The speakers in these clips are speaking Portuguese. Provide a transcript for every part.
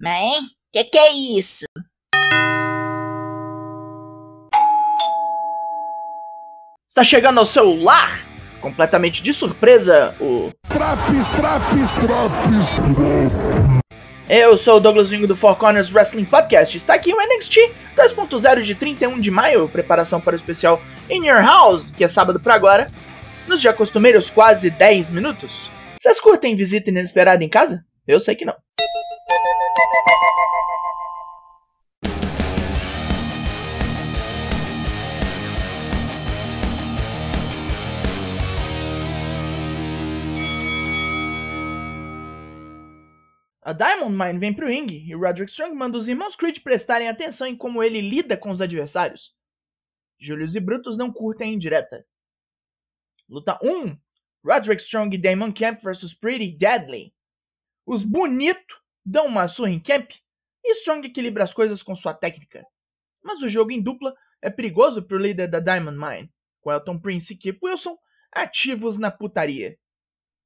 Mãe, que que é isso? Está chegando ao seu lar, completamente de surpresa, o Traps, traps, traps. Eu sou o Douglas Vingo do Four Corners Wrestling Podcast. Está aqui o NXT 2.0 de 31 de maio, preparação para o especial In Your House, que é sábado para agora, nos já costumeiros quase 10 minutos. Vocês curtem visita inesperada em casa? Eu sei que não. A Diamond Mine vem pro ringue e Roderick Strong manda os irmãos Creed prestarem atenção em como ele lida com os adversários. Julius e Brutus não curtem a indireta. Luta 1: Roderick Strong e Damon Camp vs Pretty Deadly. Os bonito dão uma surra em Camp e Strong equilibra as coisas com sua técnica. Mas o jogo em dupla é perigoso pro líder da Diamond Mine, com Elton Prince e Kip Wilson ativos na putaria.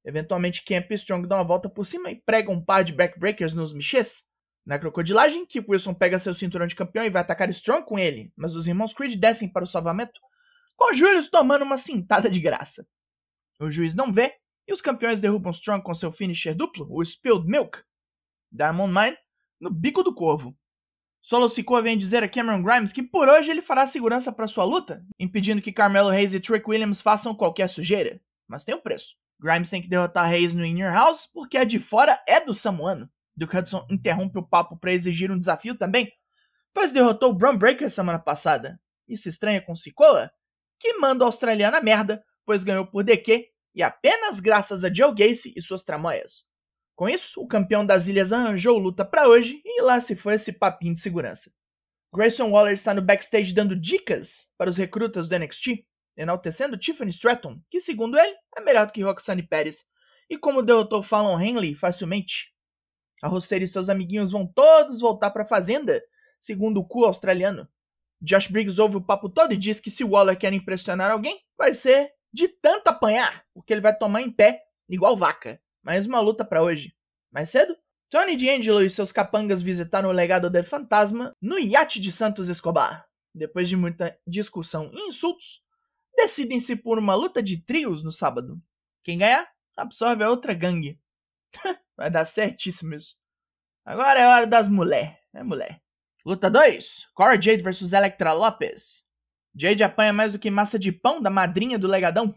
Eventualmente, Camp e Strong dão uma volta por cima e pregam um par de backbreakers nos michês. Na crocodilagem, Kip Wilson pega seu cinturão de campeão e vai atacar Strong com ele, mas os irmãos Creed descem para o salvamento, com Julius tomando uma cintada de graça. O juiz não vê e os campeões derrubam Strong com seu finisher duplo, o Spilled Milk. Diamond Mine no bico do corvo. Solo Sikoa vem dizer a Cameron Grimes que por hoje ele fará segurança para sua luta, impedindo que Carmelo Hayes e Trick Williams façam qualquer sujeira. Mas tem um preço. Grimes tem que derrotar Hayes no Inner House, porque a de fora é do Samuano. Duke Hudson interrompe o papo para exigir um desafio também, pois derrotou o Bron Breaker semana passada. E se estranha com Sikoa, que manda o australiano a merda, pois ganhou por DQ e apenas graças a Joe Gacy e suas tramóias. Com isso, o campeão das ilhas arranjou luta para hoje e lá se foi esse papinho de segurança. Grayson Waller está no backstage dando dicas para os recrutas do NXT, enaltecendo Tiffany Stratton, que segundo ele é melhor do que Roxanne Pérez, e como derrotou Fallon Henley facilmente. A Roceira e seus amiguinhos vão todos voltar para a fazenda, segundo o cu australiano. Josh Briggs ouve o papo todo e diz que se Waller quer impressionar alguém, vai ser de tanto apanhar, porque ele vai tomar em pé, igual vaca. Mais uma luta para hoje. Mais cedo, Tony D'Angelo e seus capangas visitaram o legado del fantasma no iate de Santos Escobar. Depois de muita discussão e insultos, decidem-se por uma luta de trios no sábado. Quem ganhar, absorve a outra gangue. Vai dar certíssimo isso. Agora é hora das mulher. É mulher. Luta 2. Cora Jade vs Electra Lopes. Jade apanha mais do que massa de pão da madrinha do legadão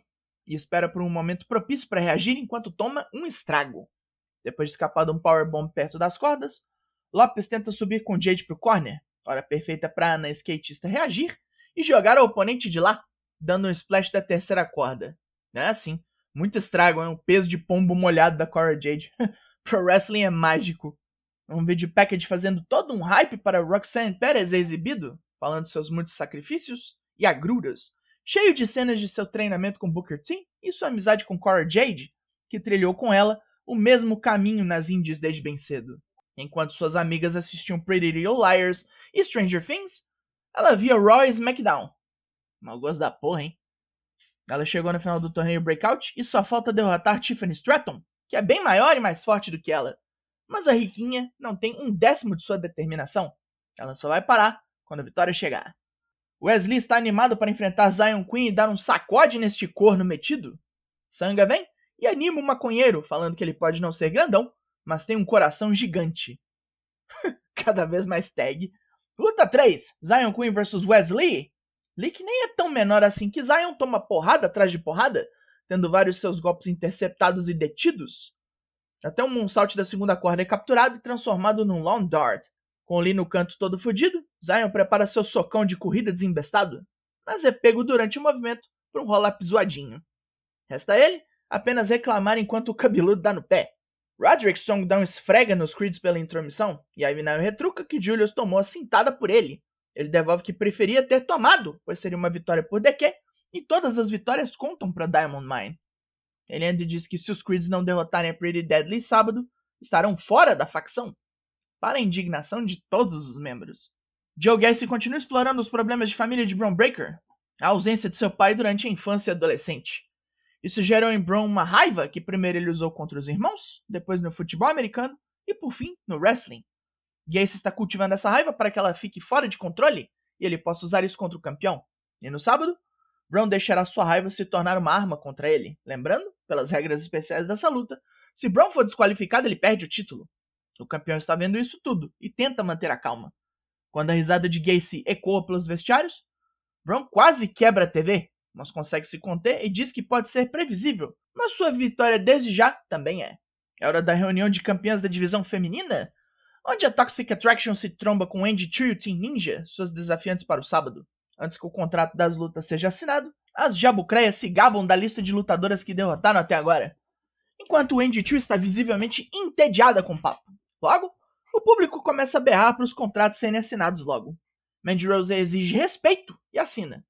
e espera por um momento propício para reagir enquanto toma um estrago. Depois de escapar de um powerbomb perto das cordas, Lopes tenta subir com Jade pro corner, hora perfeita para Ana skatista reagir e jogar o oponente de lá, dando um splash da terceira corda. É assim, muito estrago, é um peso de pombo molhado da Cora Jade. Pro wrestling é mágico. Um vídeo package fazendo todo um hype para Roxanne Perez é exibido, falando de seus muitos sacrifícios e agruras, cheio de cenas de seu treinamento com Booker T e sua amizade com Cora Jade, que trilhou com ela o mesmo caminho nas indies desde bem cedo. Enquanto suas amigas assistiam Pretty Little Liars e Stranger Things, ela via e SmackDown. Mal gosto da porra, hein? Ela chegou no final do torneio Breakout e só falta derrotar Tiffany Stratton, que é bem maior e mais forte do que ela. Mas a riquinha não tem um décimo de sua determinação. Ela só vai parar quando a vitória chegar. Wesley está animado para enfrentar Zion Queen e dar um sacode neste corno metido? Sanga vem e anima o maconheiro, falando que ele pode não ser grandão, mas tem um coração gigante. Cada vez mais tag. Luta 3: Zion Queen vs Wesley. Lee que nem é tão menor assim que Zion toma porrada atrás de porrada, tendo vários seus golpes interceptados e detidos. Até um moonsault da segunda corda é capturado e transformado num long dart. Com Lee no canto todo fudido, Zion prepara seu socão de corrida desembestado, mas é pego durante o movimento por um roll-up zoadinho. Resta ele apenas reclamar enquanto o cabeludo dá no pé. Roderick Strong dá um esfrega nos Creeds pela intromissão, e Ivy retruca que Julius tomou a cintada por ele. Ele devolve que preferia ter tomado, pois seria uma vitória por DQ, e todas as vitórias contam para Diamond Mine. Ele ainda diz que se os Creeds não derrotarem a Pretty Deadly sábado, estarão fora da facção, para a indignação de todos os membros. Joe Gacy continua explorando os problemas de família de Bron Breaker, a ausência de seu pai durante a infância e adolescente. Isso gerou em Bron uma raiva que primeiro ele usou contra os irmãos, depois no futebol americano e por fim no wrestling. Gacy está cultivando essa raiva para que ela fique fora de controle e ele possa usar isso contra o campeão. E no sábado, Brown deixará sua raiva se tornar uma arma contra ele. Lembrando, pelas regras especiais dessa luta, se Brown for desqualificado, ele perde o título. O campeão está vendo isso tudo e tenta manter a calma. Quando a risada de Gacy ecoa pelos vestiários, Brown quase quebra a TV, mas consegue se conter e diz que pode ser previsível, mas sua vitória desde já também é. É hora da reunião de campeãs da divisão feminina, onde a Toxic Attraction se tromba com Andy Chu e o Team Ninja, suas desafiantes para o sábado. Antes que o contrato das lutas seja assinado, as jabucreias se gabam da lista de lutadoras que derrotaram até agora. Enquanto Andy Chu está visivelmente entediada com o papo. Logo, o público começa a berrar para os contratos serem assinados logo. Mandy Rose exige respeito e assina.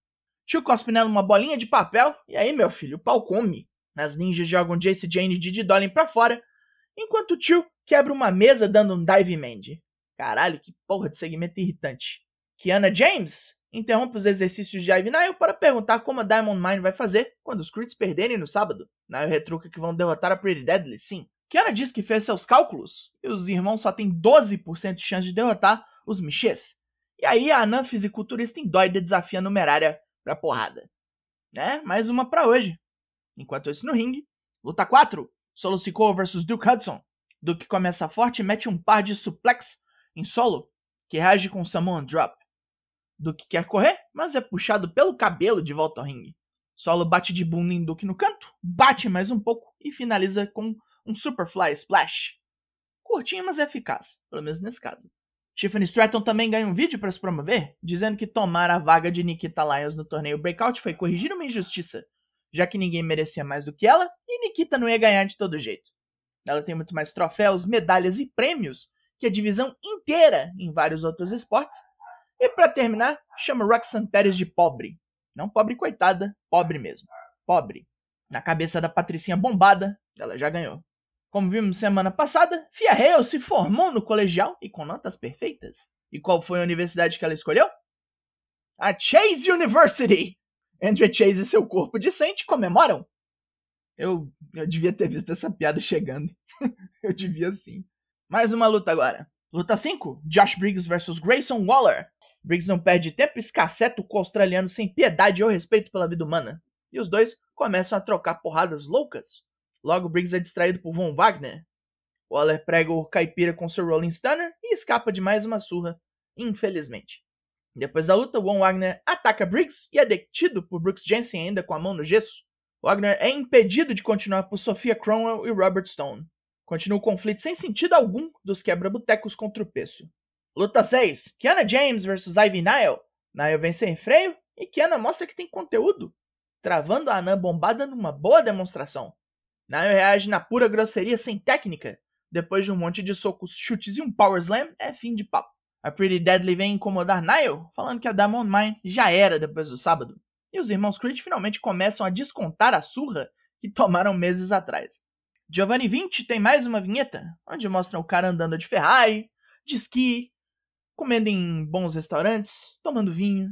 Chu cospe nela uma bolinha de papel e aí, meu filho, o pau come. As ninjas jogam Jace Jane e Didi Dolin pra fora, enquanto Chu quebra uma mesa dando um dive Mandy. Caralho, que porra de segmento irritante. Kiana James interrompe os exercícios de Ivy Nile para perguntar como a Diamond Mine vai fazer quando os Creeds perderem no sábado. Nile retruca que vão derrotar a Pretty Deadly, sim. Kiana diz que fez seus cálculos e os irmãos só têm 12% de chance de derrotar os Michês. E aí a anã fisiculturista indóida desafia a numerária pra porrada. Né? Mais uma para hoje. Enquanto isso no ringue, luta 4, Solo Sikoa vs Duke Hudson. Duke começa forte e mete um par de suplex em solo, que reage com Samoan Drop. Duke quer correr, mas é puxado pelo cabelo de volta ao ringue. Solo bate de bunda em Duke no canto, bate mais um pouco e finaliza com um Superfly Splash. Curtinho, mas eficaz, pelo menos nesse caso. Tiffany Stratton também ganha um vídeo para se promover, dizendo que tomar a vaga de Nikita Lyons no torneio Breakout foi corrigir uma injustiça, já que ninguém merecia mais do que ela e Nikita não ia ganhar de todo jeito. Ela tem muito mais troféus, medalhas e prêmios que a divisão inteira em vários outros esportes. E para terminar, chama Roxanne Pérez de pobre. Não pobre coitada, pobre mesmo. Pobre. Na cabeça da Patricinha bombada, ela já ganhou. Como vimos semana passada, Fia Hale se formou no colegial e com notas perfeitas. E qual foi a universidade que ela escolheu? A Chase University! Andrew Chase e seu corpo decente comemoram. Eu, eu devia ter visto essa piada chegando. eu devia sim. Mais uma luta agora. Luta 5: Josh Briggs vs Grayson Waller. Briggs não perde tempo e escaceta o australiano sem piedade ou respeito pela vida humana. E os dois começam a trocar porradas loucas. Logo, Briggs é distraído por Von Wagner. Waller prega o caipira com seu Rolling Stunner e escapa de mais uma surra, infelizmente. Depois da luta, Von Wagner ataca Briggs e é detido por Brooks Jensen ainda com a mão no gesso. Wagner é impedido de continuar por Sophia Cromwell e Robert Stone. Continua o conflito sem sentido algum dos quebra-botecos contra o peso. Luta 6. Kiana James vs Ivy Nile. Nile vem sem freio e Kiana mostra que tem conteúdo, travando a anã bombada numa boa demonstração. Nile reage na pura grosseria sem técnica. Depois de um monte de socos, chutes e um power slam, é fim de papo. A Pretty Deadly vem incomodar Nile, falando que a Diamond Mine já era depois do sábado. E os irmãos Creed finalmente começam a descontar a surra que tomaram meses atrás. Giovanni 20 tem mais uma vinheta, onde mostra o cara andando de Ferrari, de esqui, comendo em bons restaurantes, tomando vinho.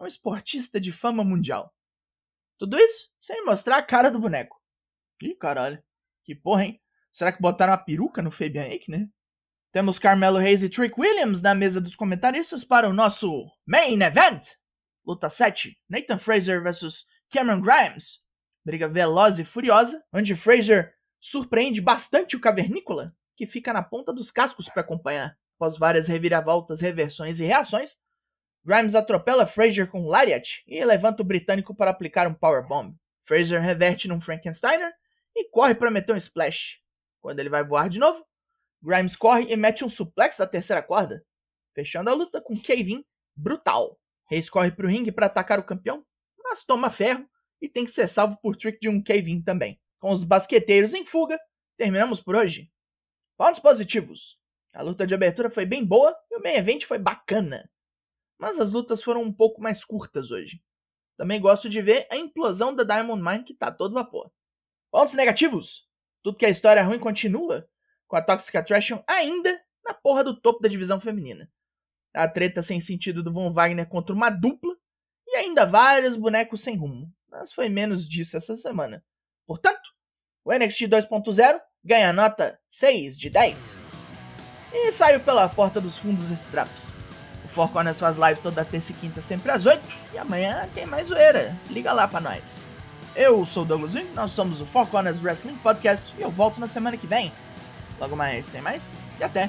Um esportista de fama mundial. Tudo isso sem mostrar a cara do boneco. Ih, caralho. Que porra, hein? Será que botaram a peruca no Fabian Aichner? Temos Carmelo Reis e Trick Williams na mesa dos comentaristas para o nosso Main Event. Luta 7, Nathan Fraser vs Cameron Grimes. Briga veloz e furiosa, onde Fraser surpreende bastante o cavernícola, que fica na ponta dos cascos para acompanhar. Após várias reviravoltas, reversões e reações, Grimes atropela Fraser com Lariat e levanta o britânico para aplicar um powerbomb. Fraser reverte num Frankensteiner e corre para meter um splash. Quando ele vai voar de novo, Grimes corre e mete um suplex da terceira corda, fechando a luta com Kevin brutal. Reis corre para o ringue para atacar o campeão, mas toma ferro e tem que ser salvo por trick de um Kevin também. Com os basqueteiros em fuga, terminamos por hoje. Pontos positivos. A luta de abertura foi bem boa e o main event foi bacana. Mas as lutas foram um pouco mais curtas hoje. Também gosto de ver a implosão da Diamond Mine que tá todo vapor. Pontos negativos. Tudo que a história ruim continua, com a Toxic Attraction ainda na porra do topo da divisão feminina. A treta sem sentido do Von Wagner contra uma dupla e ainda vários bonecos sem rumo. Mas foi menos disso essa semana. Portanto, o NXT 2.0 ganha nota 6 de 10. E saiu pela porta dos fundos esse Traps. O Four Corners faz lives toda terça e quinta, sempre às 8. E amanhã tem mais zoeira. Liga lá pra nós. Eu sou o Douglas nós somos o Four Corners Wrestling Podcast e eu volto na semana que vem. Logo mais, sem mais, e até!